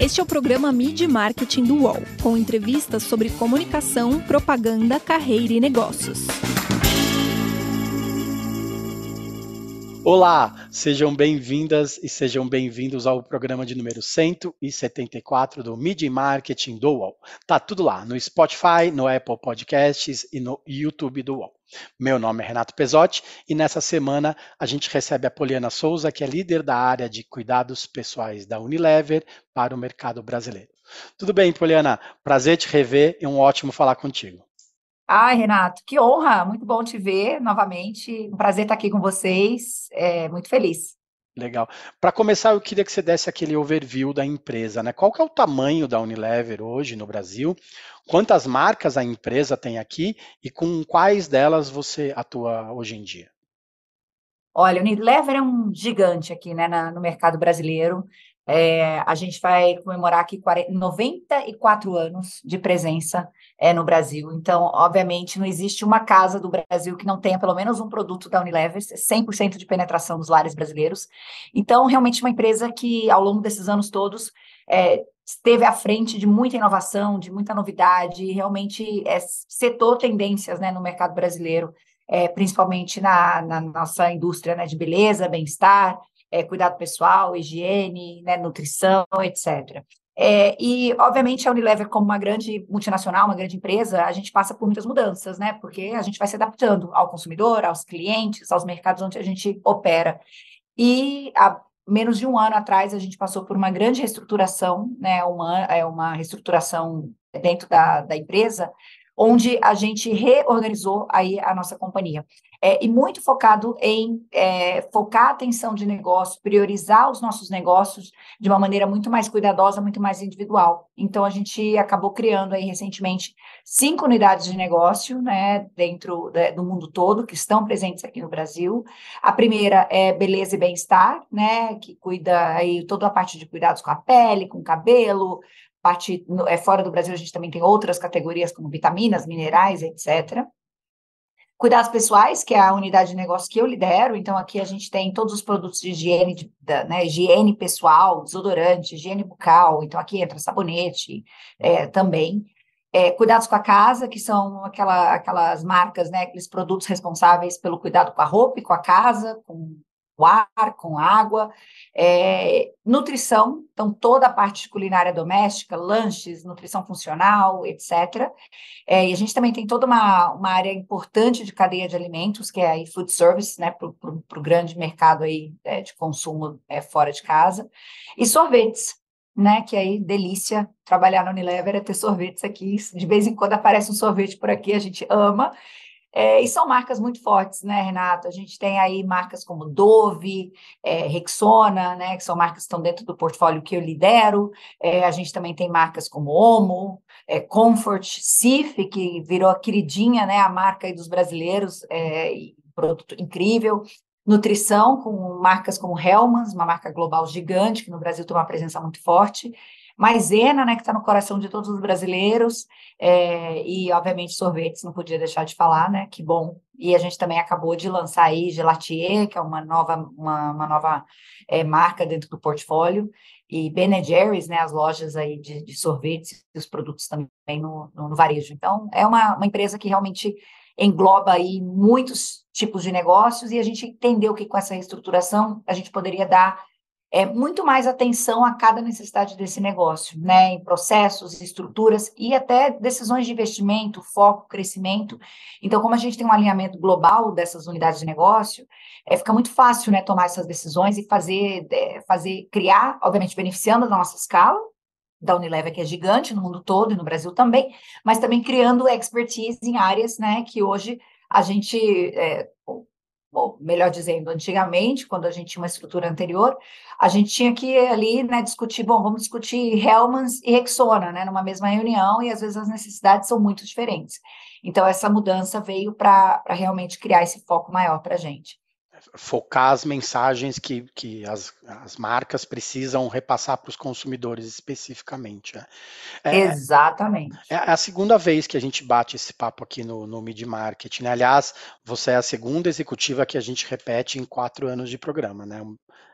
Este é o programa Mid Marketing do UOL, com entrevistas sobre comunicação, propaganda, carreira e negócios. Olá, sejam bem-vindas e sejam bem-vindos ao programa de número 174 do Media Marketing do UOL. Tá tudo lá no Spotify, no Apple Podcasts e no YouTube do UOL. Meu nome é Renato Pesotti e nessa semana a gente recebe a Poliana Souza, que é líder da área de cuidados pessoais da Unilever para o mercado brasileiro. Tudo bem, Poliana? Prazer te rever e um ótimo falar contigo. Ai, Renato, que honra! Muito bom te ver novamente. Um prazer estar aqui com vocês. É, muito feliz. Legal. Para começar, eu queria que você desse aquele overview da empresa, né? Qual que é o tamanho da Unilever hoje no Brasil? Quantas marcas a empresa tem aqui e com quais delas você atua hoje em dia? Olha, a Unilever é um gigante aqui, né, no mercado brasileiro. É, a gente vai comemorar aqui 40, 94 anos de presença é, no Brasil. Então, obviamente, não existe uma casa do Brasil que não tenha pelo menos um produto da Unilever, 100% de penetração dos lares brasileiros. Então, realmente, uma empresa que, ao longo desses anos todos, é, esteve à frente de muita inovação, de muita novidade, e realmente é, setou tendências né, no mercado brasileiro, é, principalmente na, na, nossa indústria né, de beleza, bem-estar, é, cuidado pessoal, higiene, né, nutrição, etc. É, e, obviamente, a Unilever, como uma grande multinacional, uma grande empresa, a gente passa por muitas mudanças, né? Porque a gente vai se adaptando ao consumidor, aos clientes, aos mercados onde a gente opera. E há menos de um ano atrás, a gente passou por uma grande reestruturação, né? Uma, é uma reestruturação dentro da, da empresa, onde a gente reorganizou aí a nossa companhia. É, e muito focado em é, focar a atenção de negócio, priorizar os nossos negócios de uma maneira muito mais cuidadosa, muito mais individual. Então, a gente acabou criando aí recentemente cinco unidades de negócio, né, dentro de, do mundo todo, que estão presentes aqui no Brasil. A primeira é Beleza e Bem-Estar, né, que cuida aí toda a parte de cuidados com a pele, com o cabelo, parte é, fora do Brasil, a gente também tem outras categorias, como vitaminas, minerais, etc. Cuidados pessoais, que é a unidade de negócio que eu lidero, então aqui a gente tem todos os produtos de higiene, de, né, higiene pessoal, desodorante, higiene bucal, então aqui entra sabonete é, também. É, cuidados com a casa, que são aquela, aquelas marcas, né, aqueles produtos responsáveis pelo cuidado com a roupa e com a casa, com ar, com água, é, nutrição, então toda a parte de culinária doméstica, lanches, nutrição funcional, etc. É, e a gente também tem toda uma, uma área importante de cadeia de alimentos, que é a food service, né, para o grande mercado aí é, de consumo é, fora de casa, e sorvetes, né, que aí, delícia, trabalhar na Unilever é ter sorvetes aqui, de vez em quando aparece um sorvete por aqui, a gente ama, é, e são marcas muito fortes, né, Renato? A gente tem aí marcas como Dove, é, Rexona, né, que são marcas que estão dentro do portfólio que eu lidero. É, a gente também tem marcas como Omo, é, Comfort, Cif, que virou a queridinha, né, a marca dos brasileiros, é, produto incrível. Nutrição, com marcas como Hellmann's, uma marca global gigante, que no Brasil tem uma presença muito forte. Maisena, né, que está no coração de todos os brasileiros, é, e obviamente sorvetes, não podia deixar de falar, né, que bom. E a gente também acabou de lançar aí Gelatier, que é uma nova, uma, uma nova é, marca dentro do portfólio, e Ben Jerry's, né, as lojas aí de, de sorvetes e os produtos também no, no, no varejo. Então, é uma, uma empresa que realmente engloba aí muitos tipos de negócios e a gente entendeu que com essa reestruturação a gente poderia dar é, muito mais atenção a cada necessidade desse negócio, né, em processos, estruturas e até decisões de investimento, foco, crescimento. Então, como a gente tem um alinhamento global dessas unidades de negócio, é, fica muito fácil, né, tomar essas decisões e fazer, é, fazer, criar, obviamente, beneficiando da nossa escala, da Unilever, que é gigante no mundo todo e no Brasil também, mas também criando expertise em áreas, né, que hoje a gente, é, ou melhor dizendo, antigamente, quando a gente tinha uma estrutura anterior, a gente tinha que ali, né, discutir, bom, vamos discutir Hellmann's e Rexona, né, numa mesma reunião, e às vezes as necessidades são muito diferentes. Então, essa mudança veio para realmente criar esse foco maior para a gente focar as mensagens que, que as, as marcas precisam repassar para os consumidores especificamente. Né? É, Exatamente. É a segunda vez que a gente bate esse papo aqui no, no Mid Marketing. Né? Aliás, você é a segunda executiva que a gente repete em quatro anos de programa. Né?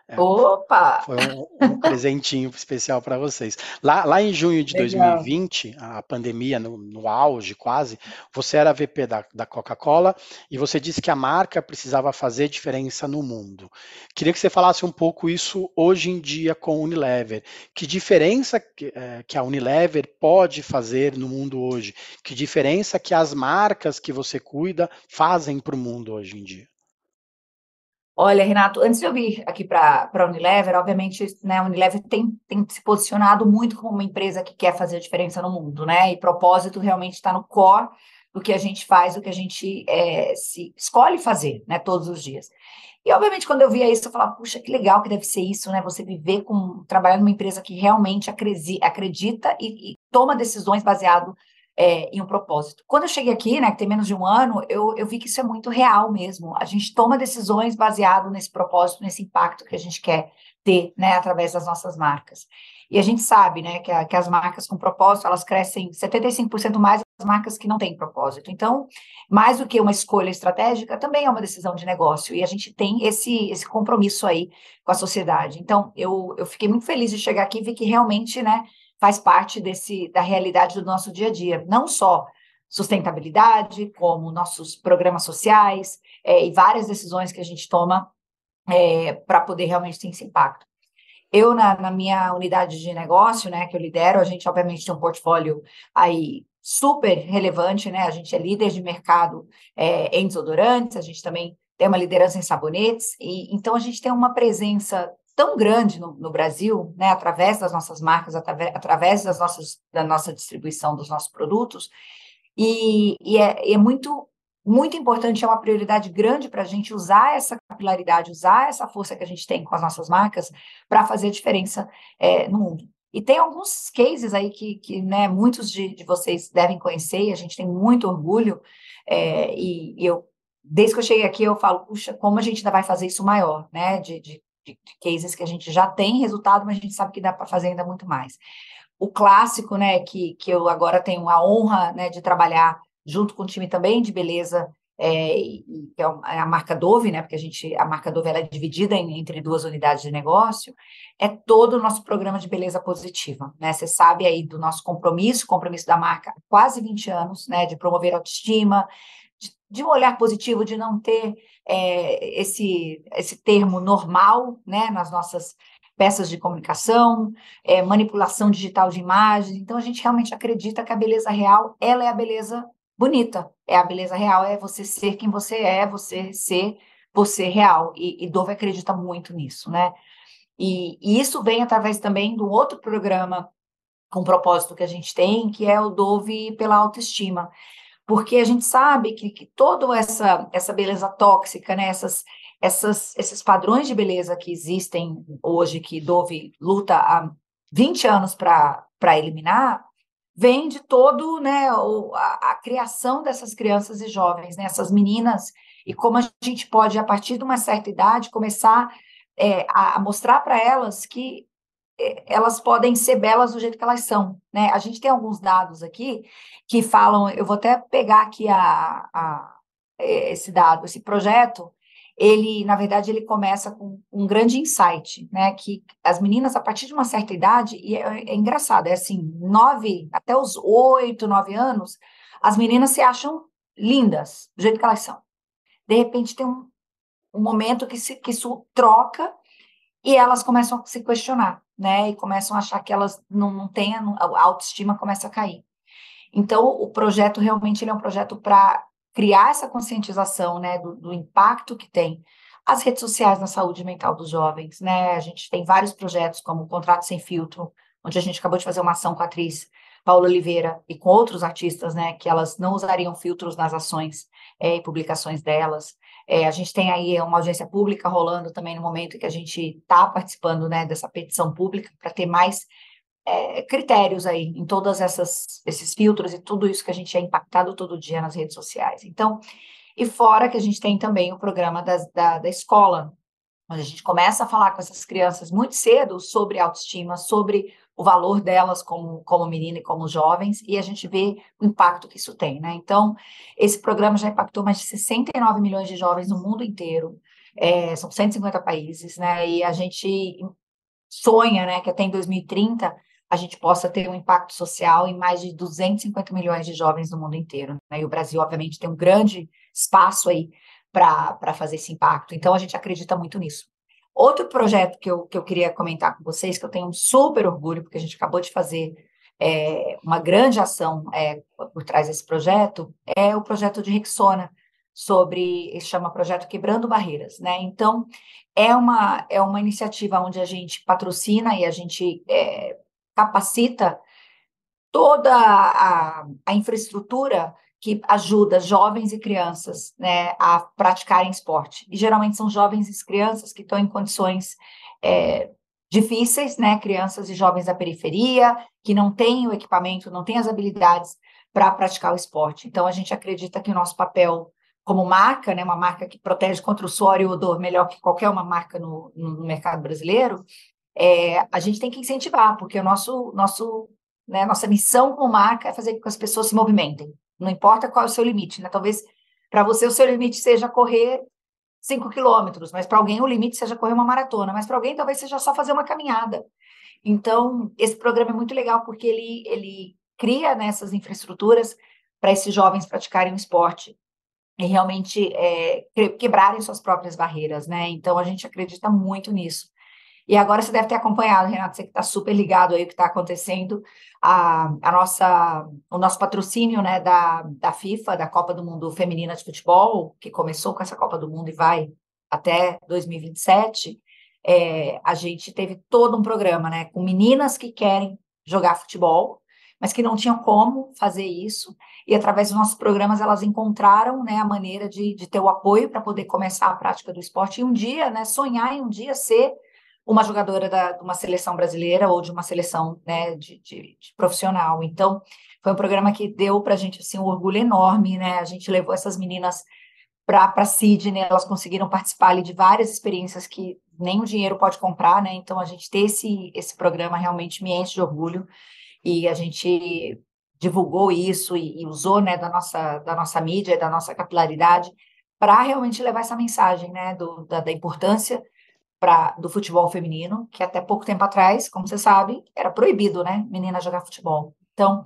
É, Opa! Foi um, um presentinho especial para vocês. Lá, lá em junho de Legal. 2020, a pandemia no, no, auge quase, você era VP da, da Coca-Cola e você disse que a marca precisava fazer diferença no mundo. Queria que você falasse um pouco isso hoje em dia com a Unilever. Que diferença que, é, que a Unilever pode fazer no mundo hoje? Que diferença que as marcas que você cuida fazem para o mundo hoje em dia? Olha, Renato, antes de eu vir aqui para a Unilever, obviamente, né, a Unilever tem, tem se posicionado muito como uma empresa que quer fazer a diferença no mundo, né? E propósito realmente está no core do que a gente faz, do que a gente é, se escolhe fazer, né, todos os dias. E, obviamente, quando eu via isso, eu falava, puxa, que legal que deve ser isso, né? Você viver com, trabalhar numa empresa que realmente acredita e, e toma decisões baseado é, em um propósito. Quando eu cheguei aqui, né, que tem menos de um ano, eu, eu vi que isso é muito real mesmo. A gente toma decisões baseado nesse propósito, nesse impacto que a gente quer ter, né, através das nossas marcas. E a gente sabe, né, que, a, que as marcas com propósito, elas crescem 75% mais as marcas que não têm propósito. Então, mais do que uma escolha estratégica, também é uma decisão de negócio. E a gente tem esse, esse compromisso aí com a sociedade. Então, eu, eu fiquei muito feliz de chegar aqui e ver que realmente, né, faz parte desse da realidade do nosso dia a dia, não só sustentabilidade, como nossos programas sociais é, e várias decisões que a gente toma é, para poder realmente ter esse impacto. Eu, na, na, minha unidade de negócio, né, que eu lidero, a gente obviamente tem um portfólio aí super relevante, né? A gente é líder de mercado é, em desodorantes, a gente também tem uma liderança em sabonetes, e então a gente tem uma presença tão grande no, no Brasil, né, através das nossas marcas, através, das nossas, da nossa distribuição dos nossos produtos, e, e é, é muito muito importante, é uma prioridade grande para a gente usar essa capilaridade, usar essa força que a gente tem com as nossas marcas para fazer diferença é, no mundo. E tem alguns cases aí que, que né, muitos de, de vocês devem conhecer, e a gente tem muito orgulho, é, e, e, eu, desde que eu cheguei aqui, eu falo, puxa, como a gente ainda vai fazer isso maior, né, de, de de, de cases que a gente já tem resultado, mas a gente sabe que dá para fazer ainda muito mais. O clássico, né, que, que eu agora tenho a honra né, de trabalhar junto com o time também de beleza, é, que é, é a marca Dove, né, porque a gente, a marca Dove ela é dividida em, entre duas unidades de negócio, é todo o nosso programa de beleza positiva, né, você sabe aí do nosso compromisso, compromisso da marca há quase 20 anos, né, de promover autoestima, de, de um olhar positivo, de não ter é, esse, esse termo normal né, nas nossas peças de comunicação, é, manipulação digital de imagens. Então, a gente realmente acredita que a beleza real ela é a beleza bonita. É a beleza real, é você ser quem você é, você ser você real. E, e Dove acredita muito nisso, né? E, e isso vem através também do outro programa com propósito que a gente tem, que é o Dove pela autoestima porque a gente sabe que, que toda essa, essa beleza tóxica, né, essas, essas, esses padrões de beleza que existem hoje, que Dove luta há 20 anos para eliminar, vem de todo né, a, a, criação dessas crianças e jovens, né, essas meninas, e como a gente pode, a partir de uma certa idade, começar é, a, mostrar para elas que elas podem ser belas do jeito que elas são, né? A gente tem alguns dados aqui que falam, eu vou até pegar aqui a, a, esse dado, esse projeto, ele, na verdade, ele começa com um grande insight, né? Que as meninas, a partir de uma certa idade, e é, é engraçado, é assim, nove, até os oito, nove anos, as meninas se acham lindas, do jeito que elas são. De repente, tem um, um momento que, se, que isso troca e elas começam a se questionar né? E começam a achar que elas não, não têm, a autoestima começa a cair. Então, o projeto realmente é um projeto para criar essa conscientização, né, do, do, impacto que tem as redes sociais na saúde mental dos jovens, né? A gente tem vários projetos, como o Contrato Sem Filtro, onde a gente acabou de fazer uma ação com a atriz Paula Oliveira e com outros artistas, né, que elas não usariam filtros nas ações é, e publicações delas. É, a gente tem aí uma audiência pública rolando também no momento que a gente está participando né, dessa petição pública para ter mais é, critérios aí em todos esses filtros e tudo isso que a gente é impactado todo dia nas redes sociais. Então, e fora que a gente tem também o programa das, da, da escola, onde a gente começa a falar com essas crianças muito cedo sobre autoestima, sobre o valor delas como, como menina e como jovens, e a gente vê o impacto que isso tem, né? Então, esse programa já impactou mais de 69 milhões de jovens no mundo inteiro. é, são 150 países, né? E a gente sonha, né, que até em 2030 a gente possa ter um impacto social em mais de 250 milhões de jovens no mundo inteiro. Né? E o Brasil, obviamente, tem um grande espaço aí para fazer esse impacto. Então, a gente acredita muito nisso. Outro projeto que eu, que eu queria comentar com vocês, que eu tenho um super orgulho, porque a gente acabou de fazer é, uma grande ação é, por trás desse projeto, é o projeto de Rexona, sobre, chama Projeto Quebrando Barreiras, né? Então, é uma, é uma iniciativa onde a gente patrocina e a gente é, capacita toda a, a infraestrutura que ajuda jovens e crianças né, a praticarem esporte. E geralmente são jovens e crianças que estão em condições é, difíceis, né? Crianças e jovens da periferia, que não têm o equipamento, não têm as habilidades para praticar o esporte. Então, a gente acredita que o nosso papel como marca, né, uma marca que protege contra o suor e o odor melhor que qualquer uma marca no, no mercado brasileiro, é, a gente tem que incentivar, porque o nosso, nosso, né, nossa missão como marca é fazer com que as pessoas se movimentem. Não importa qual é o seu limite, né? Talvez para você o seu limite seja correr 5 quilômetros, mas para alguém o limite seja correr uma maratona, mas para alguém talvez seja só fazer uma caminhada. Então, esse programa é muito legal porque ele, ele cria nessas né, infraestruturas para esses jovens praticarem o esporte e realmente é, quebrarem suas próprias barreiras, né? Então, a gente acredita muito nisso. E agora você deve ter acompanhado, Renato, você que está super ligado aí o que está acontecendo, a, a nossa, o nosso patrocínio né, da, da FIFA, da Copa do Mundo Feminina de Futebol, que começou com essa Copa do Mundo e vai até 2027, é, a gente teve todo um programa, né, com meninas que querem jogar futebol, mas que não tinham como fazer isso, e através dos nossos programas elas encontraram, né, a maneira de, de ter o apoio para poder começar a prática do esporte, e um dia, né, sonhar em um dia ser uma jogadora da, de uma seleção brasileira ou de uma seleção né, de, de, de profissional. Então, foi um programa que deu para a gente assim, um orgulho enorme, né? A gente levou essas meninas para Sydney, elas conseguiram participar ali de várias experiências que nem o dinheiro pode comprar, né? Então, a gente ter esse, esse programa realmente me enche de orgulho e a gente divulgou isso e, e usou né, da, nossa, da nossa mídia, da nossa capilaridade para realmente levar essa mensagem né, do, da, da importância pra, do futebol feminino, que até pouco tempo atrás, como você sabe, era proibido, né, menina jogar futebol. Então,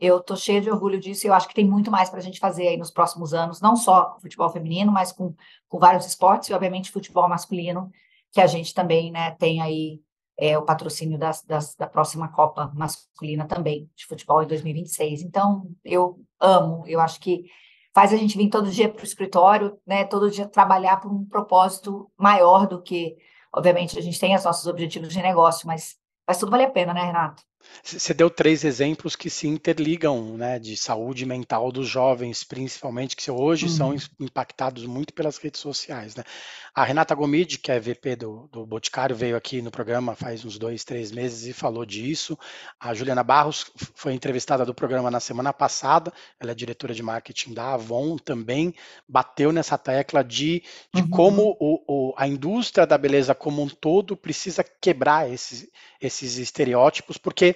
eu tô cheia de orgulho disso e eu acho que tem muito mais para a gente fazer aí nos próximos anos, não só com futebol feminino, mas com, com vários esportes e, obviamente, futebol masculino, que a gente também, né, tem aí é, o patrocínio das, das, da próxima Copa masculina também, de futebol em 2026. Então, eu amo, eu acho que faz a gente vir todo dia para o escritório, né, todo dia trabalhar por um propósito maior do que Obviamente, a gente tem os nossos objetivos de negócio, mas faz tudo valer a pena, né, Renato? Você deu três exemplos que se interligam, né, de saúde mental dos jovens, principalmente, que hoje uhum. são impactados muito pelas redes sociais, né? A Renata Gomide, que é VP do, do Boticário, veio aqui no programa faz uns dois, três meses e falou disso. A Juliana Barros foi entrevistada do programa na semana passada, ela é diretora de marketing da Avon, também bateu nessa tecla de, de uhum. como o, o, a indústria da beleza como um todo precisa quebrar esses, esses estereótipos, porque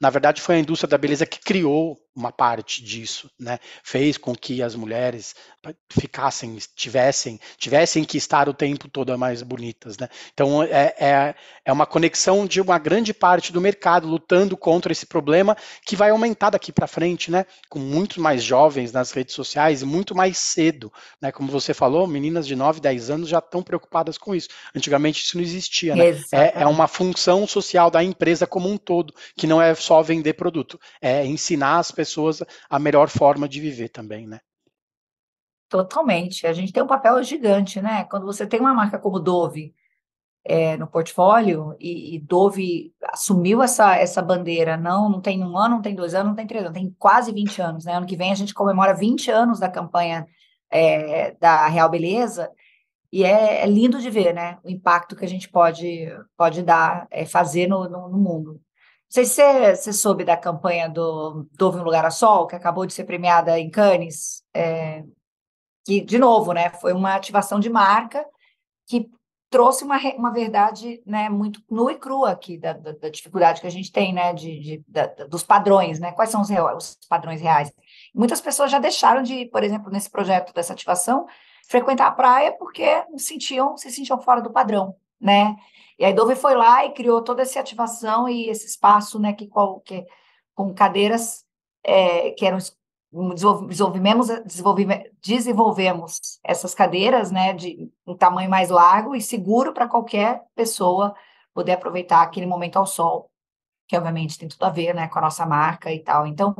na verdade foi a indústria da beleza que criou uma parte disso, né? Fez com que as mulheres ficassem, tivessem, tivessem que estar o tempo todo mais bonitas, né? Então é, é, é uma conexão de uma grande parte do mercado lutando contra esse problema que vai aumentar daqui para frente, né? Com muito mais jovens nas redes sociais muito mais cedo, né? Como você falou, meninas de 9, 10 anos já estão preocupadas com isso. Antigamente isso não existia, né? É, é uma função social da empresa como um todo, que não é só vender produto, é ensinar as pessoas a melhor forma de viver também, né? Totalmente. A gente tem um papel gigante, né? Quando você tem uma marca como Dove é, no portfólio e, e, Dove assumiu essa, essa bandeira, não, não tem um ano, não tem dois anos, não tem três anos, tem quase 20 anos, né? Ano que vem a gente comemora 20 anos da campanha é, da Real Beleza e é, é, lindo de ver, né? O impacto que a gente pode, pode dar, é, fazer no, no, no mundo sei se você, soube da campanha do Dove um Lugar a Sol, que acabou de ser premiada em Cannes, é, que, de novo, né, foi uma ativação de marca que trouxe uma, uma verdade né, muito nua e crua aqui da, da, da dificuldade que a gente tem, né, de, de da, dos padrões, né, quais são os, os padrões reais. Muitas pessoas já deixaram de, por exemplo, nesse projeto dessa ativação, frequentar a praia porque se sentiam, se sentiam fora do padrão, né? E a Dove foi lá e criou toda essa ativação e esse espaço, né, que, que com cadeiras é, que eram desenvolvemos, desenvolvemos, desenvolvemos essas cadeiras, né, de um tamanho mais largo e seguro para qualquer pessoa poder aproveitar aquele momento ao sol, que obviamente tem tudo a ver, né, com a nossa marca e tal. Então,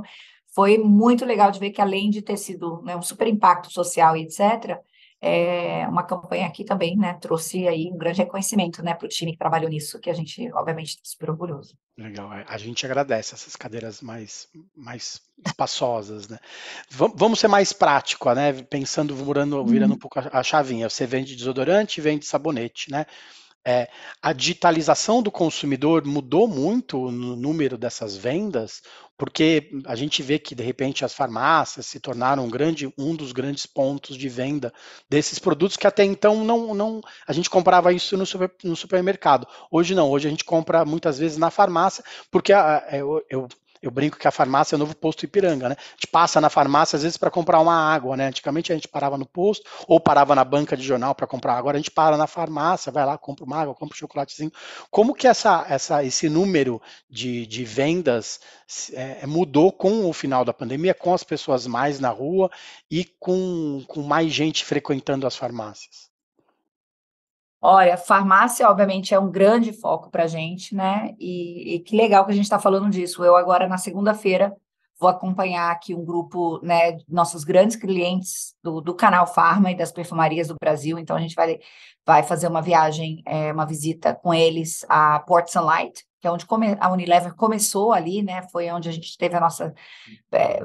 foi muito legal de ver que além de ter sido né, um super impacto social e etc., é, uma campanha aqui também, né, trouxe aí um grande reconhecimento, né, para o time que trabalhou nisso, que a gente, obviamente, está super orgulhoso. Legal, é, a gente agradece essas cadeiras mais, mais espaçosas, né? Vamos ser mais prático, né? Pensando, virando, virando uhum. um pouco a chavinha. Você vende desodorante, vende sabonete, né? É, a digitalização do consumidor mudou muito no número dessas vendas, porque a gente vê que de repente as farmácias se tornaram um, grande, um dos grandes pontos de venda desses produtos que até então não, não a gente comprava isso no, super, no supermercado. Hoje não, hoje a gente compra muitas vezes na farmácia, porque a, eu, eu eu brinco que a farmácia é o novo posto Ipiranga, né? A gente passa na farmácia às vezes para comprar uma água, né? Antigamente a gente parava no posto ou parava na banca de jornal para comprar. Agora a gente para na farmácia, vai lá, compra uma água, compra um chocolatezinho. Como que essa, essa, esse número de, de vendas é, mudou com o final da pandemia, com as pessoas mais na rua e com, com mais gente frequentando as farmácias? Olha, farmácia, obviamente, é um grande foco para a gente, né? E, e, que legal que a gente está falando disso. Eu agora, na segunda-feira, vou acompanhar aqui um grupo, né, nossos grandes clientes do, do canal Farma e das perfumarias do Brasil. Então, a gente vai, vai fazer uma viagem, é, uma visita com eles a Port Sunlight, que é onde a Unilever começou ali, né? Foi onde a gente teve a nossa é,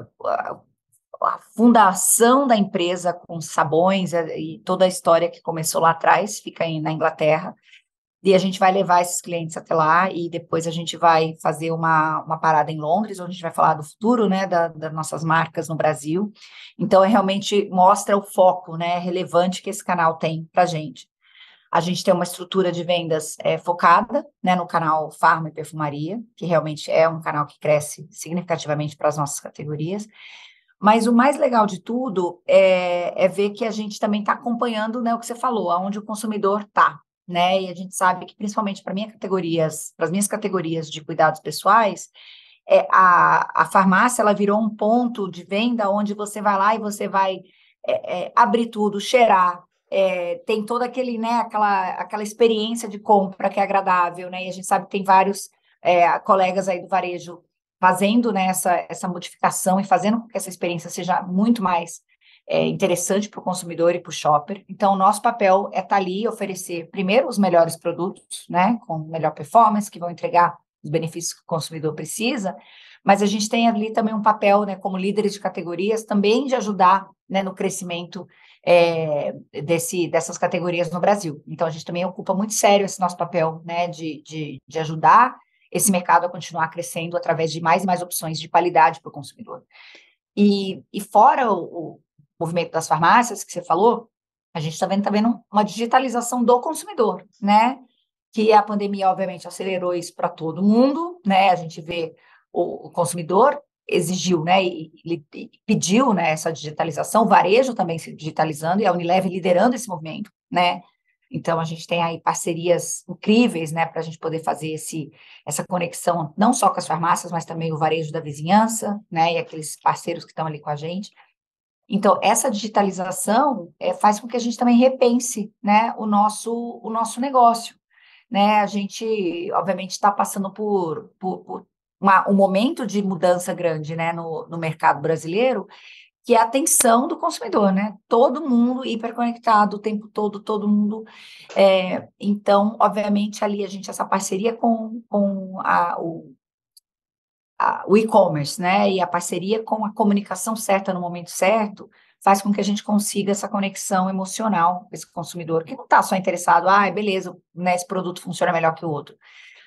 a fundação da empresa com sabões eh, e toda a história que começou lá atrás, fica aí na Inglaterra. E a gente vai levar esses clientes até lá e depois a gente vai fazer uma, uma parada em Londres, onde a gente vai falar do futuro, né, da, das nossas marcas no Brasil. Então, é realmente mostra o foco, né, relevante que esse canal tem para a gente. A gente tem uma estrutura de vendas é, focada, né, no canal Farma e Perfumaria, que realmente é um canal que cresce significativamente para as nossas categorias. Mas o mais legal de tudo é, é ver que a gente também está acompanhando né, o que você falou, aonde o consumidor está. Né? E a gente sabe que, principalmente para minhas categorias, para as minhas categorias de cuidados pessoais, é, a, a farmácia ela virou um ponto de venda onde você vai lá e você vai é, é, abrir tudo, cheirar, é, tem toda aquele, né, aquela, aquela experiência de compra que é agradável, né? E a gente sabe que tem vários é, colegas aí do varejo fazendo né, essa, essa modificação e fazendo com que essa experiência seja muito mais é, interessante para o consumidor e para o shopper. Então, nosso papel é estar tá ali oferecer, primeiro, os melhores produtos, né, com melhor performance, que vão entregar os benefícios que o consumidor precisa, mas a gente tem ali também um papel, né, como líderes de categorias, também de ajudar né, no crescimento é, desse, dessas categorias no Brasil. Então, a gente também ocupa muito sério esse nosso papel né, de, de, de ajudar esse mercado a continuar crescendo através de mais e mais opções de qualidade para o consumidor. E, e fora o, o, movimento das farmácias que você falou, a gente está vendo uma digitalização do consumidor, né? Que a pandemia, obviamente, acelerou isso para todo mundo, né? A gente vê o, o consumidor exigiu, né, e, e, pediu, né, essa digitalização, o varejo também se digitalizando e a Unilever liderando esse movimento, né, então, a gente tem aí parcerias incríveis, né, para a gente poder fazer esse, essa conexão, não só com as farmácias, mas também o varejo da vizinhança, né, e aqueles parceiros que estão ali com a gente. Então, essa digitalização é, faz com que a gente também repense, né, o nosso, o nosso negócio, né, a gente, obviamente, está passando por, por, por uma, um momento de mudança grande, né, no, no mercado brasileiro, que é a atenção do consumidor, né? Todo mundo hiperconectado o tempo todo, todo mundo. É, então, obviamente, ali a gente, essa parceria com, com a, o, a, o e-commerce, né? E a parceria com a comunicação certa no momento certo, faz com que a gente consiga essa conexão emocional com esse consumidor, que não está só interessado, ah, beleza, né, esse produto funciona melhor que o outro.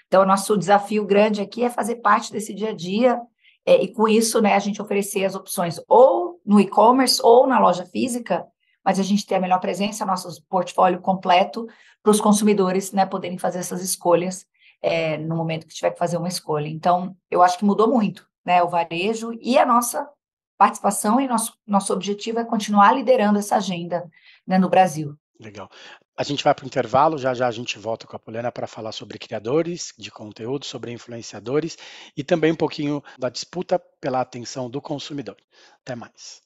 Então, o nosso desafio grande aqui é fazer parte desse dia a dia é, e com isso, né, a gente oferecer as opções ou no e-commerce ou na loja física, mas a gente ter a melhor presença, nosso portfólio completo para os consumidores, né, poderem fazer essas escolhas é, no momento que tiver que fazer uma escolha. Então, eu acho que mudou muito, né, o varejo e a nossa participação e nosso, nosso objetivo é continuar liderando essa agenda né, no Brasil. Legal. A gente vai para o intervalo, já já a gente volta com a Poliana para falar sobre criadores de conteúdo, sobre influenciadores e também um pouquinho da disputa pela atenção do consumidor. Até mais.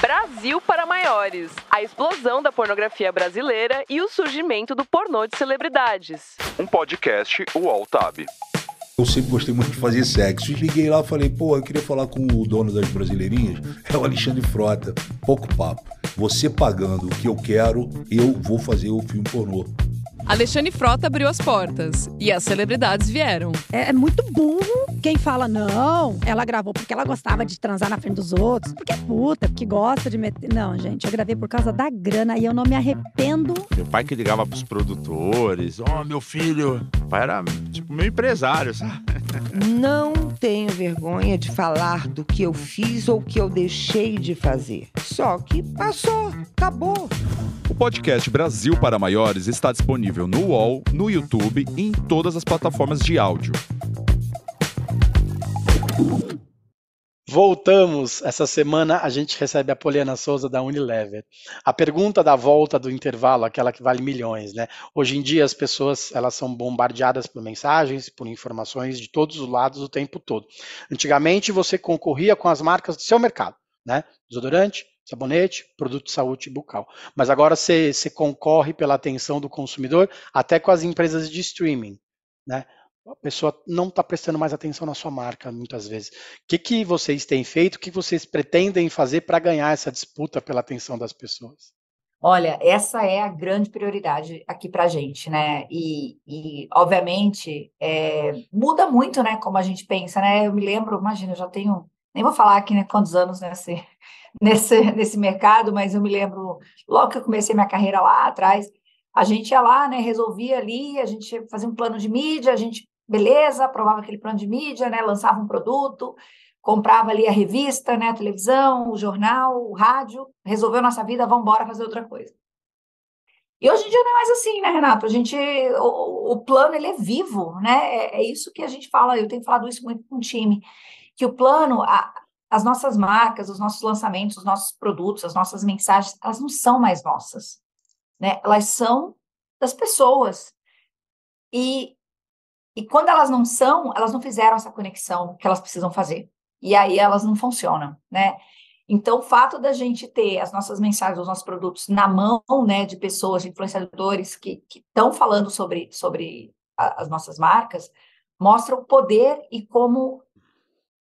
Brasil para maiores. A explosão da pornografia brasileira e o surgimento do pornô de celebridades. Um podcast UOL Tab. Eu sempre gostei muito de fazer sexo. E liguei lá e falei, pô, eu queria falar com o dono das brasileirinhas. É o Alexandre Frota. Pouco papo. Você pagando o que eu quero, eu vou fazer o filme pornô. Alexandre Frota abriu as portas e as celebridades vieram. É, é, muito burro quem fala, não, ela gravou porque ela gostava de transar na frente dos outros, porque é puta, porque gosta de meter. Não, gente, eu gravei por causa da grana e eu não me arrependo. Meu pai que ligava pros produtores, ó, oh, meu filho. O pai era tipo meu empresário, sabe? Não tenho vergonha de falar do que eu fiz ou que eu deixei de fazer. Só que passou, acabou. O podcast Brasil para Maiores está disponível no UOL, no YouTube e em todas as plataformas de áudio. Voltamos. Essa semana a gente recebe a Poliana Souza da Unilever. A pergunta da volta do intervalo, aquela que vale milhões, né? Hoje em dia as pessoas elas são bombardeadas por mensagens, por informações de todos os lados o tempo todo. Antigamente você concorria com as marcas do seu mercado, né? Desodorante, sabonete, produto de saúde bucal. Mas agora você, concorre pela atenção do consumidor até com as empresas de streaming, né? a pessoa não está prestando mais atenção na sua marca muitas vezes. O que, que vocês têm feito? O que vocês pretendem fazer para ganhar essa disputa pela atenção das pessoas? Olha, essa é a grande prioridade aqui para a gente, né? E, e obviamente, é, muda muito, né? Como a gente pensa, né? Eu me lembro, imagina, eu já tenho, nem vou falar aqui, né? Quantos anos nesse, nesse, nesse mercado, mas eu me lembro, logo que eu comecei minha carreira lá atrás, a gente ia lá, né? Resolvia ali, a gente fazia um plano de mídia, a gente beleza, aprovava aquele plano de mídia, né, lançava um produto, comprava ali a revista, né, a televisão, o jornal, o rádio, resolveu nossa vida, vamos embora fazer outra coisa. E hoje em dia não é mais assim, né, Renato? A gente, o, o plano ele é vivo, né? É, é, isso que a gente fala. Eu tenho falado isso muito com o time, que o plano, a, as nossas marcas, os nossos lançamentos, os nossos produtos, as nossas mensagens, elas não são mais nossas, né? Elas são das pessoas. E e quando elas não são, elas não fizeram essa conexão que elas precisam fazer. E aí elas não funcionam, né? Então, o fato da gente ter as nossas mensagens, os nossos produtos na mão, né, de pessoas, de influenciadores que estão falando sobre, sobre a, as nossas marcas, mostra o poder e como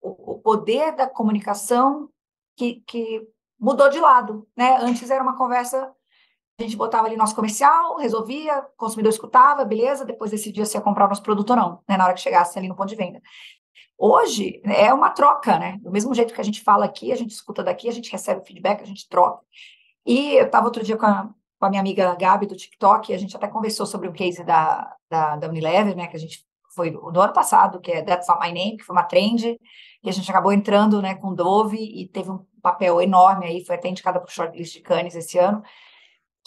o, o poder da comunicação que, que mudou de lado, né? Antes era uma conversa a gente botava ali nosso comercial, resolvia, o consumidor escutava, beleza, depois decidia se ia comprar o nosso produto ou não, né, na hora que chegasse ali no ponto de venda. Hoje é uma troca, né? Do mesmo jeito que a gente fala aqui, a gente escuta daqui, a gente recebe feedback, a gente troca. E eu estava outro dia com a, com a, minha amiga Gabi do TikTok, e a gente até conversou sobre o case da, da, da Unilever, né? Que a gente foi do ano passado, que é That's Not My Name, que foi uma trend, e a gente acabou entrando né, com Dove e teve um papel enorme aí, foi até indicada para o shortlist de Cannes esse ano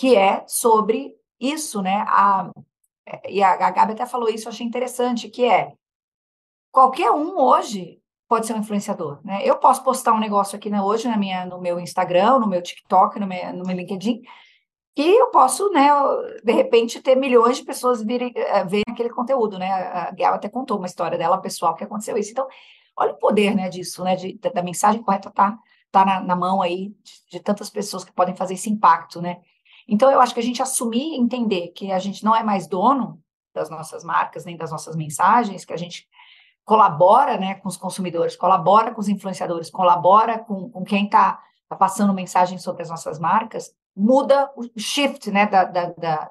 que é sobre isso, né? A, e a, a Gabi até falou isso, eu achei interessante, que é qualquer um hoje pode ser um influenciador, né? Eu posso postar um negócio aqui né, hoje na minha, no meu Instagram, no meu TikTok, no meu, no meu LinkedIn, e eu posso, né, de repente, ter milhões de pessoas virem, uh, verem aquele conteúdo, né? A Gabi até contou uma história dela pessoal que aconteceu isso. Então, olha o poder, né, disso, né, de, da mensagem correta tá, tá na, na mão aí de, de tantas pessoas que podem fazer esse impacto, né? Então, eu acho que a gente assumir e entender que a gente não é mais dono das nossas marcas, nem das nossas mensagens, que a gente colabora né, com os consumidores, colabora com os influenciadores, colabora com, com quem está tá passando mensagem sobre as nossas marcas, muda o shift né, da, da, da,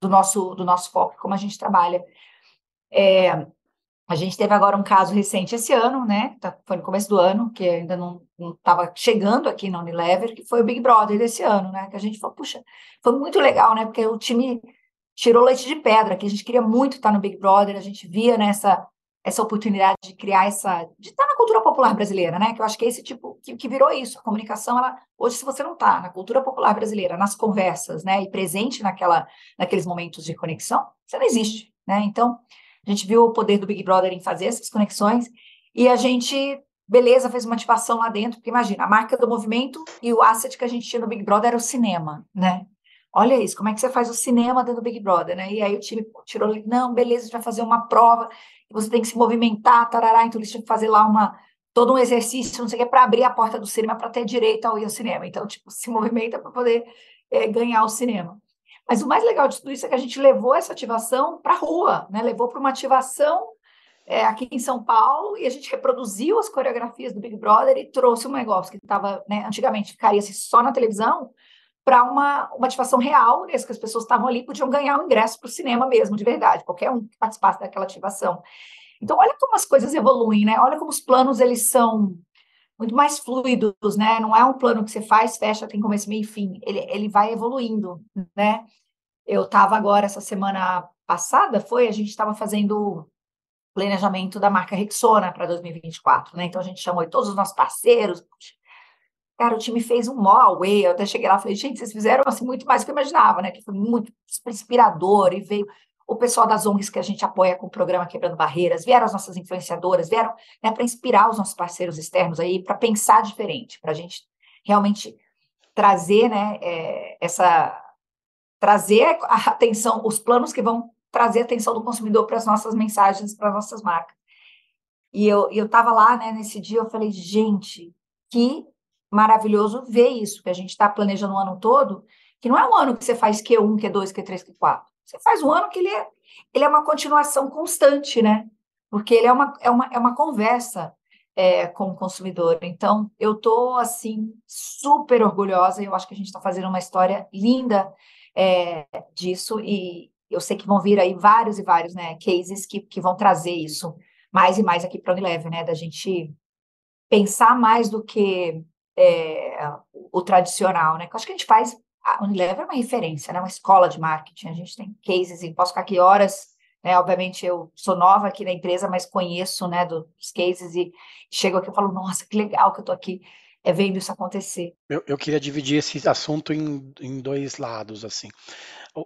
do, nosso, do nosso foco, como a gente trabalha. É, a gente teve agora um caso recente esse ano, né? Tá, foi no começo do ano, que ainda não estava chegando aqui na Unilever, que foi o Big Brother desse ano, né? Que a gente falou, puxa, foi muito legal, né? Porque o time tirou leite de pedra, que a gente queria muito estar no Big Brother, a gente via nessa essa oportunidade de criar essa, de estar na cultura popular brasileira, né? Que eu acho que é esse tipo que, que virou isso. A comunicação, ela hoje, se você não está na cultura popular brasileira, nas conversas, né, e presente naquela, naqueles momentos de conexão, você não existe, né? Então a gente viu o poder do Big Brother em fazer essas conexões e a gente beleza, fez uma ativação lá dentro, porque imagina, a marca do movimento e o asset que a gente tinha no Big Brother era o cinema, né? Olha isso, como é que você faz o cinema dentro do Big Brother, né? E aí o time tirou, não, beleza, a gente vai fazer uma prova, você tem que se movimentar, tarará, então eles tinham que fazer lá uma, todo um exercício, não sei o que, para abrir a porta do cinema para ter direito ao ir ao cinema. Então, tipo, se movimenta para poder é, ganhar o cinema. Mas o mais legal de tudo isso é que a gente levou essa ativação para a rua, né? Levou para uma ativação é, aqui em São Paulo e a gente reproduziu as coreografias do Big Brother e trouxe um negócio que estava, né, antigamente ficaria -se só na televisão, para uma, uma ativação real, né, que as pessoas estavam ali podiam ganhar o ingresso para o cinema mesmo, de verdade, qualquer um que participasse daquela ativação. Então, olha como as coisas evoluem, né? Olha como os planos eles são muito mais fluidos, né? Não é um plano que você faz, fecha, tem começo, meio e fim. Ele, ele vai evoluindo, né? Eu estava agora, essa semana passada, foi, a gente estava fazendo planejamento da marca Rexona para 2024, né? Então, a gente chamou todos os nossos parceiros, Cara, o time fez um mó away, eu até cheguei lá e falei, gente, vocês fizeram assim muito mais do que eu imaginava, né? Que foi muito inspirador e veio o pessoal das ONGs que a gente apoia com o programa Quebrando Barreiras, vieram as nossas influenciadoras, vieram né, para inspirar os nossos parceiros externos aí, para pensar diferente, para a gente realmente trazer, né, é, essa trazer a atenção, os planos que vão trazer a atenção do consumidor para as nossas mensagens, para as nossas marcas. E eu estava lá, né, nesse dia, eu falei, gente, que maravilhoso ver isso, que a gente está planejando o ano todo, que não é um ano que você faz Q1, Q2, Q3, Q4. Você faz um ano que ele é, ele é uma continuação constante, né? Porque ele é uma, é uma, é uma conversa é, com o consumidor. Então, eu estou, assim, super orgulhosa, eu acho que a gente está fazendo uma história linda é, disso, e eu sei que vão vir aí vários e vários né, cases que, que vão trazer isso mais e mais aqui para o Unilever, né? Da gente pensar mais do que é, o tradicional, né? Eu acho que a gente faz. A Unilever é uma referência, né? Uma escola de marketing. A gente tem cases e posso ficar aqui horas. Né? Obviamente, eu sou nova aqui na empresa, mas conheço né, dos cases e chego aqui e falo, nossa, que legal que eu estou aqui é, vendo isso acontecer. Eu, eu queria dividir esse assunto em, em dois lados, assim.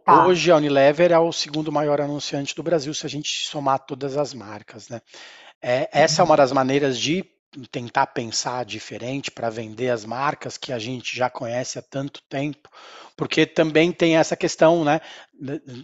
Tá. Hoje a Unilever é o segundo maior anunciante do Brasil, se a gente somar todas as marcas, né? É, essa é uma das maneiras de tentar pensar diferente para vender as marcas que a gente já conhece há tanto tempo, porque também tem essa questão, né,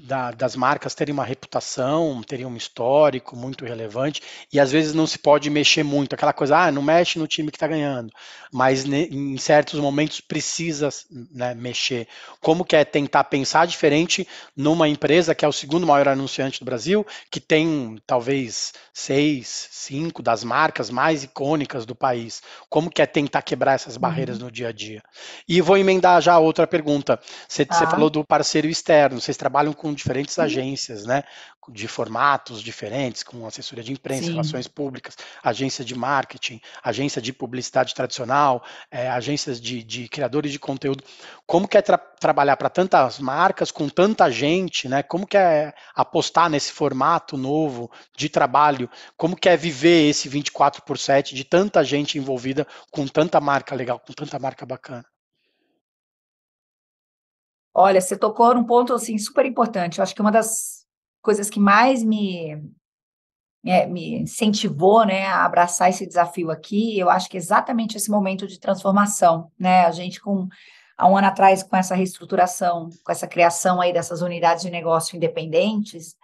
da, das marcas terem uma reputação, terem um histórico muito relevante, e às vezes não se pode mexer muito, aquela coisa, ah, não mexe no time que está ganhando, mas em certos momentos precisa né, mexer. Como que é tentar pensar diferente numa empresa que é o segundo maior anunciante do Brasil, que tem talvez seis, cinco das marcas mais icônicas do país. Como que é tentar quebrar essas barreiras uhum. no dia a dia? E vou emendar já outra pergunta. Você, ah. falou do parceiro externo, vocês trabalham com diferentes uhum. agências, né? De formatos diferentes, com assessoria de imprensa, Sim. relações públicas, agência de marketing, agência de publicidade tradicional, é, agências de, de, criadores de conteúdo. Como que é tra trabalhar para tantas marcas, com tanta gente, né? Como que é apostar nesse formato novo de trabalho? Como que é viver esse 24 por 7 de tanta gente envolvida com tanta marca legal, com tanta marca bacana? Olha, você tocou num ponto assim super importante. Eu acho que uma das coisas que mais me, me, me incentivou, né, a abraçar esse desafio aqui, eu acho que é exatamente esse momento de transformação, né? A gente com há um ano atrás com essa reestruturação, com essa criação aí dessas unidades de negócio independentes,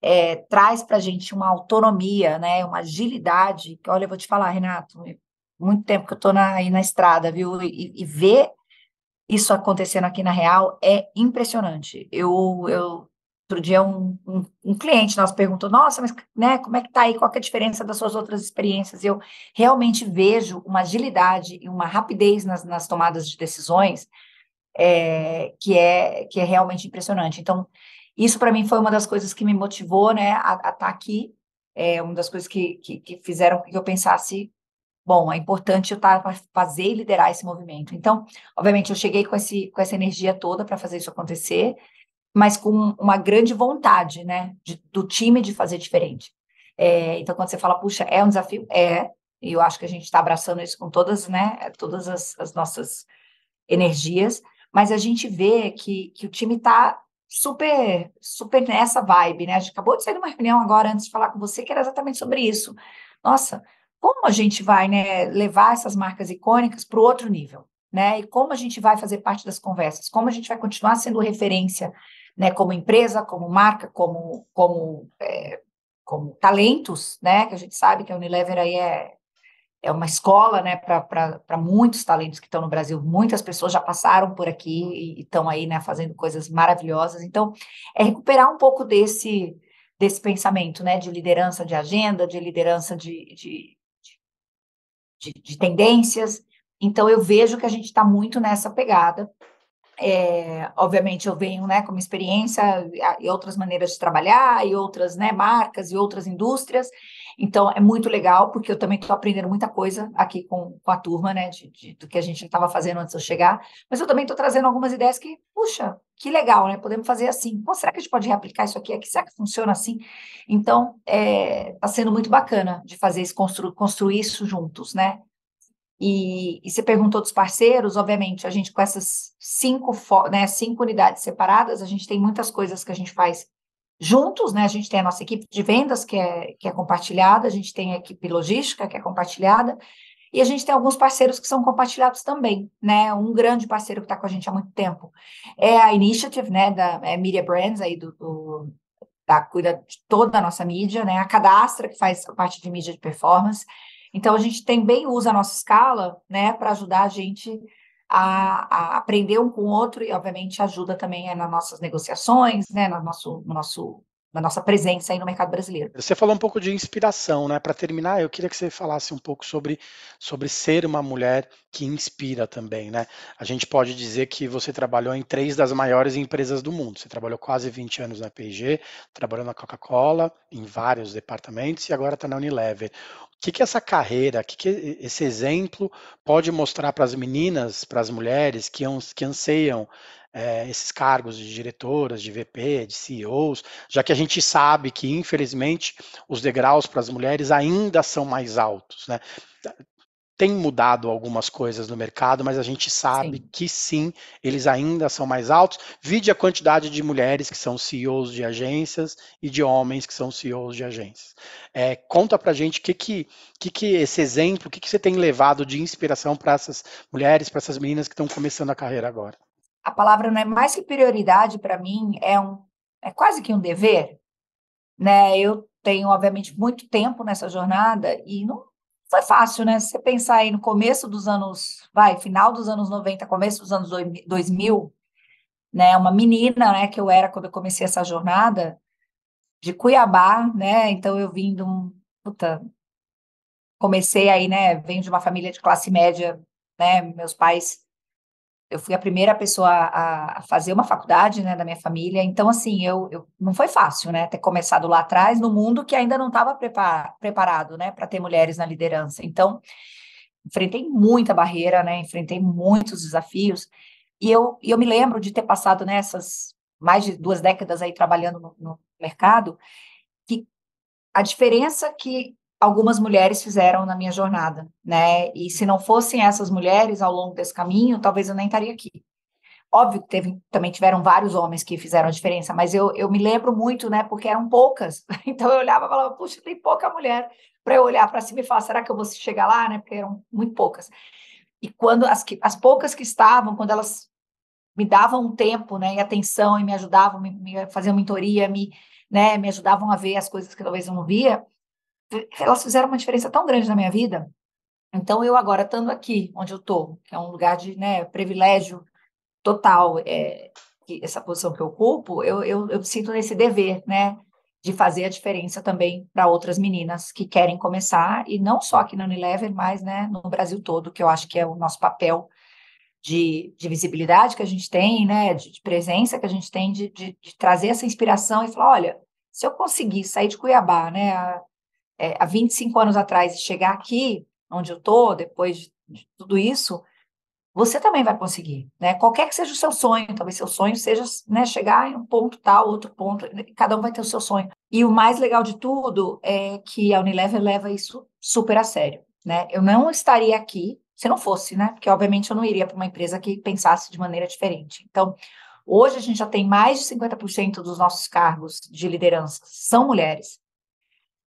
é, traz para a gente uma autonomia, né, uma agilidade. Que, olha, eu vou te falar, Renato, muito tempo que eu estou aí na estrada, viu? E, e ver isso acontecendo aqui na Real é impressionante. Eu, eu outro dia um, um, um, cliente nosso perguntou, nossa, mas né, como é que tá aí? Qual é a diferença das suas outras experiências? Eu realmente vejo uma agilidade e uma rapidez nas, nas tomadas de decisões é, que, é, que é realmente impressionante. Então, isso para mim foi uma das coisas que me motivou né, a estar tá aqui, é uma das coisas que, que, que fizeram que eu pensasse bom, é importante eu estar para fazer e liderar esse movimento. Então, obviamente, eu cheguei com, esse, com essa energia toda para fazer isso acontecer, mas com uma grande vontade, né, de, do time de fazer diferente. É, então, quando você fala, puxa, é um desafio? É, e eu acho que a gente está abraçando isso com todas, né, todas as, as nossas energias, mas a gente vê que, que o time está super, super nessa vibe, né? A gente acabou de sair de uma reunião agora antes de falar com você, que era exatamente sobre isso. Nossa, como a gente vai né, levar essas marcas icônicas para o outro nível, né? E como a gente vai fazer parte das conversas, como a gente vai continuar sendo referência, né, como empresa, como marca, como, como, é, como talentos, né? Que a gente sabe que a Unilever aí é, é uma escola né, para muitos talentos que estão no Brasil. Muitas pessoas já passaram por aqui e estão aí né, fazendo coisas maravilhosas. Então, é recuperar um pouco desse, desse pensamento né, de liderança de agenda, de liderança de, de, de, de tendências. Então, eu vejo que a gente está muito nessa pegada. É, obviamente, eu venho né, com uma experiência e outras maneiras de trabalhar, e outras né, marcas, e outras indústrias. Então, é muito legal, porque eu também estou aprendendo muita coisa aqui com, com a turma, né, de, de, do que a gente estava fazendo antes de eu chegar. Mas eu também estou trazendo algumas ideias que, puxa, que legal, né? Podemos fazer assim. Pô, será que a gente pode reaplicar isso aqui? Será que funciona assim? Então, está é, tá sendo muito bacana de fazer isso, constru, construir isso juntos, né? E, e você perguntou dos parceiros, obviamente, a gente com essas cinco, né, cinco unidades separadas, a gente tem muitas coisas que a gente faz juntos, né? A gente tem a nossa equipe de vendas, que é, que é compartilhada, a gente tem a equipe logística, que é compartilhada, e a gente tem alguns parceiros que são compartilhados também, né? Um grande parceiro que está com a gente há muito tempo é a Initiative, né? Da é Media Brands, aí do, do da, cuida de toda a nossa mídia, né? A Cadastra, que faz parte de mídia de performance. Então, a gente também usa a nossa escala, né, para ajudar a gente a, a, aprender um com o outro e, obviamente, ajuda também é, nas nossas negociações, né, no nosso, no nosso, na nossa presença aí no mercado brasileiro. Você falou um pouco de inspiração, né? Para terminar, eu queria que você falasse um pouco sobre, sobre ser uma mulher que inspira também, né? A gente pode dizer que você trabalhou em três das maiores empresas do mundo. Você trabalhou quase 20 anos na P&G, trabalhou na Coca-Cola, em vários departamentos e agora está na Unilever que, que essa carreira, o que, que esse exemplo pode mostrar para as meninas, para as mulheres que, que anseiam é, esses cargos de diretoras, de VP, de CEOs, já que a gente sabe que, infelizmente, os degraus para as mulheres ainda são mais altos. Né? tem mudado algumas coisas no mercado, mas a gente sabe sim. que sim, eles ainda são mais altos. Vide a quantidade de mulheres que são CEOs de agências e de homens que são CEOs de agências. É, conta pra gente o que, que, que, que esse exemplo, o que, que você tem levado de inspiração para essas mulheres, para essas meninas que estão começando a carreira agora. A palavra não é mais que prioridade para mim, é um é quase que um dever, né? Eu tenho obviamente muito tempo nessa jornada e não foi fácil, né? Se você pensar aí no começo dos anos, vai, final dos anos 90, começo dos anos 2000, né? Uma menina, né, que eu era quando eu comecei essa jornada, de Cuiabá, né? Então eu vim de um, puta, comecei aí, né, venho de uma família de classe média, né? Meus pais eu fui a primeira pessoa a, a, fazer uma faculdade, né, da minha família. Então, assim, eu, eu não foi fácil, né, ter começado lá atrás no mundo que ainda não estava prepar, preparado, né, para ter mulheres na liderança. Então, enfrentei muita barreira, né, enfrentei muitos desafios. E eu, eu me lembro de ter passado nessas mais de duas décadas aí trabalhando no, no mercado, que a diferença que algumas mulheres fizeram na minha jornada, né? E se não fossem essas mulheres ao longo desse caminho, talvez eu nem estaria aqui. Óbvio que teve, também tiveram vários homens que fizeram a diferença, mas eu, eu me lembro muito, né? Porque eram poucas. Então eu olhava e falava, puxa, tem pouca mulher para eu olhar para cima e falar, será que eu vou chegar lá, né? Porque eram muito poucas. E quando as, que, as poucas que estavam, quando elas me davam um tempo, né, e atenção e me ajudavam, me, me faziam mentoria, me, né, me ajudavam a ver as coisas que talvez eu não via, elas fizeram uma diferença tão grande na minha vida. Então, eu agora estando aqui, onde eu estou, que é um lugar de né, privilégio total, é, essa posição que eu ocupo, eu, eu, eu sinto nesse dever, né, de fazer a diferença também para outras meninas que querem começar, e não só aqui na Unilever, mas né, no Brasil todo, que eu acho que é o nosso papel de, de visibilidade que a gente tem, né, de, de presença que a gente tem, de, de, de, trazer essa inspiração e falar, olha, se eu conseguir sair de Cuiabá, né, é, há 25 anos atrás e chegar aqui, onde eu estou, depois de, de tudo isso, você também vai conseguir, né? Qualquer que seja o seu sonho, talvez seu sonho seja né, chegar em um ponto tal, outro ponto, cada um vai ter o seu sonho. E o mais legal de tudo é que a Unilever leva isso super a sério, né? Eu não estaria aqui se não fosse, né? Porque obviamente eu não iria para uma empresa que pensasse de maneira diferente. Então, hoje a gente já tem mais de 50% dos nossos cargos de liderança são mulheres.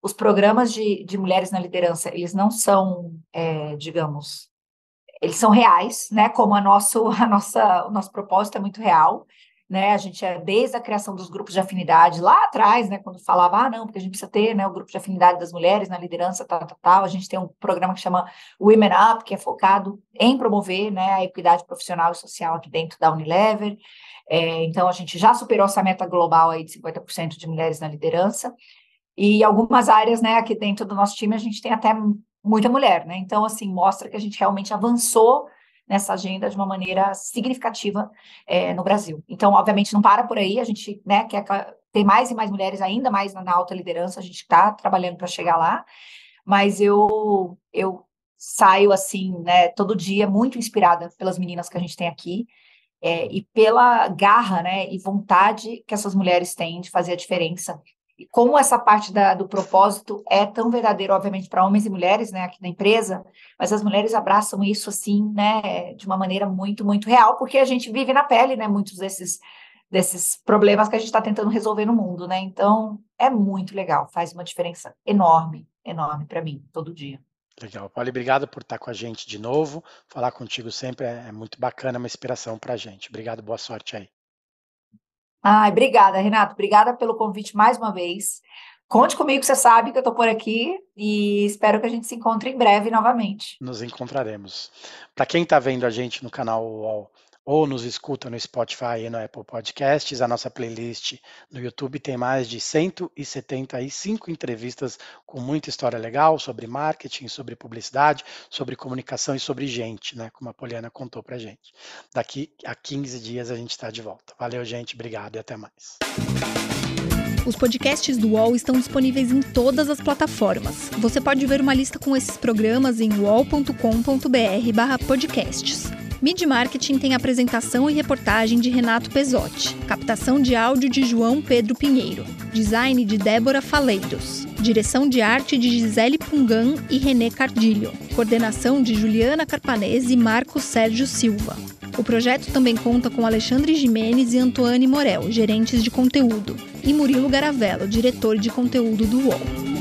Os programas de, de mulheres na liderança, eles não são, é, digamos, eles são reais, né? Como a, nosso, a nossa, o nosso propósito é muito real, né? A gente é desde a criação dos grupos de afinidade lá atrás, né? Quando falava, ah, não, porque a gente precisa ter, né? O grupo de afinidade das mulheres na liderança, tal, tal, tal. A gente tem um programa que chama Women Up, que é focado em promover, né? A equidade profissional e social aqui dentro da Unilever. É, então, a gente já superou essa meta global aí de 50% de mulheres na liderança. E algumas áreas, né, aqui dentro do nosso time, a gente tem até muita mulher, né? Então, assim, mostra que a gente realmente avançou nessa agenda de uma maneira significativa é, no Brasil. Então, obviamente, não para por aí, a gente né, quer ter mais e mais mulheres, ainda mais na, alta liderança, a gente está trabalhando para chegar lá, mas eu, eu saio, assim, né, todo dia muito inspirada pelas meninas que a gente tem aqui, é, e pela garra, né, e vontade que essas mulheres têm de fazer a diferença. E como essa parte da, do propósito é tão verdadeiro, obviamente, para homens e mulheres, né, aqui na empresa, mas as mulheres abraçam isso, assim, né, de uma maneira muito, muito real, porque a gente vive na pele, né, muitos desses, desses problemas que a gente está tentando resolver no mundo, né, então é muito legal, faz uma diferença enorme, enorme para mim, todo dia. Legal. Paulo, obrigado por estar com a gente de novo. Falar contigo sempre é, é muito bacana, é uma inspiração para a gente. Obrigado, boa sorte aí. Ai, obrigada, Renato. Obrigada pelo convite mais uma vez. Conte comigo, você sabe que eu estou por aqui e espero que a gente se encontre em breve novamente. Nos encontraremos. Para quem está vendo a gente no canal UOL ou nos escuta no Spotify e no Apple Podcasts. A nossa playlist no YouTube tem mais de 175 entrevistas com muita história legal sobre marketing, sobre publicidade, sobre comunicação e sobre gente, né? Como a Poliana contou pra gente. Daqui a 15 dias a gente está de volta. Valeu, gente. Obrigado e até mais. Os podcasts do UOL estão disponíveis em todas as plataformas. Você pode ver uma lista com esses programas em uol.com.br/podcasts. Mid Marketing tem apresentação e reportagem de Renato Pesotti, captação de áudio de João Pedro Pinheiro, design de Débora Faleiros, direção de arte de Gisele Pungan e René Cardilho, coordenação de Juliana Carpanese e Marcos Sérgio Silva. O projeto também conta com Alexandre Jimenez e Antoine Morel, gerentes de conteúdo, e Murilo Garavello, diretor de conteúdo do UOL.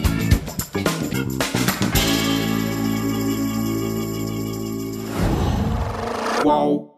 Qual?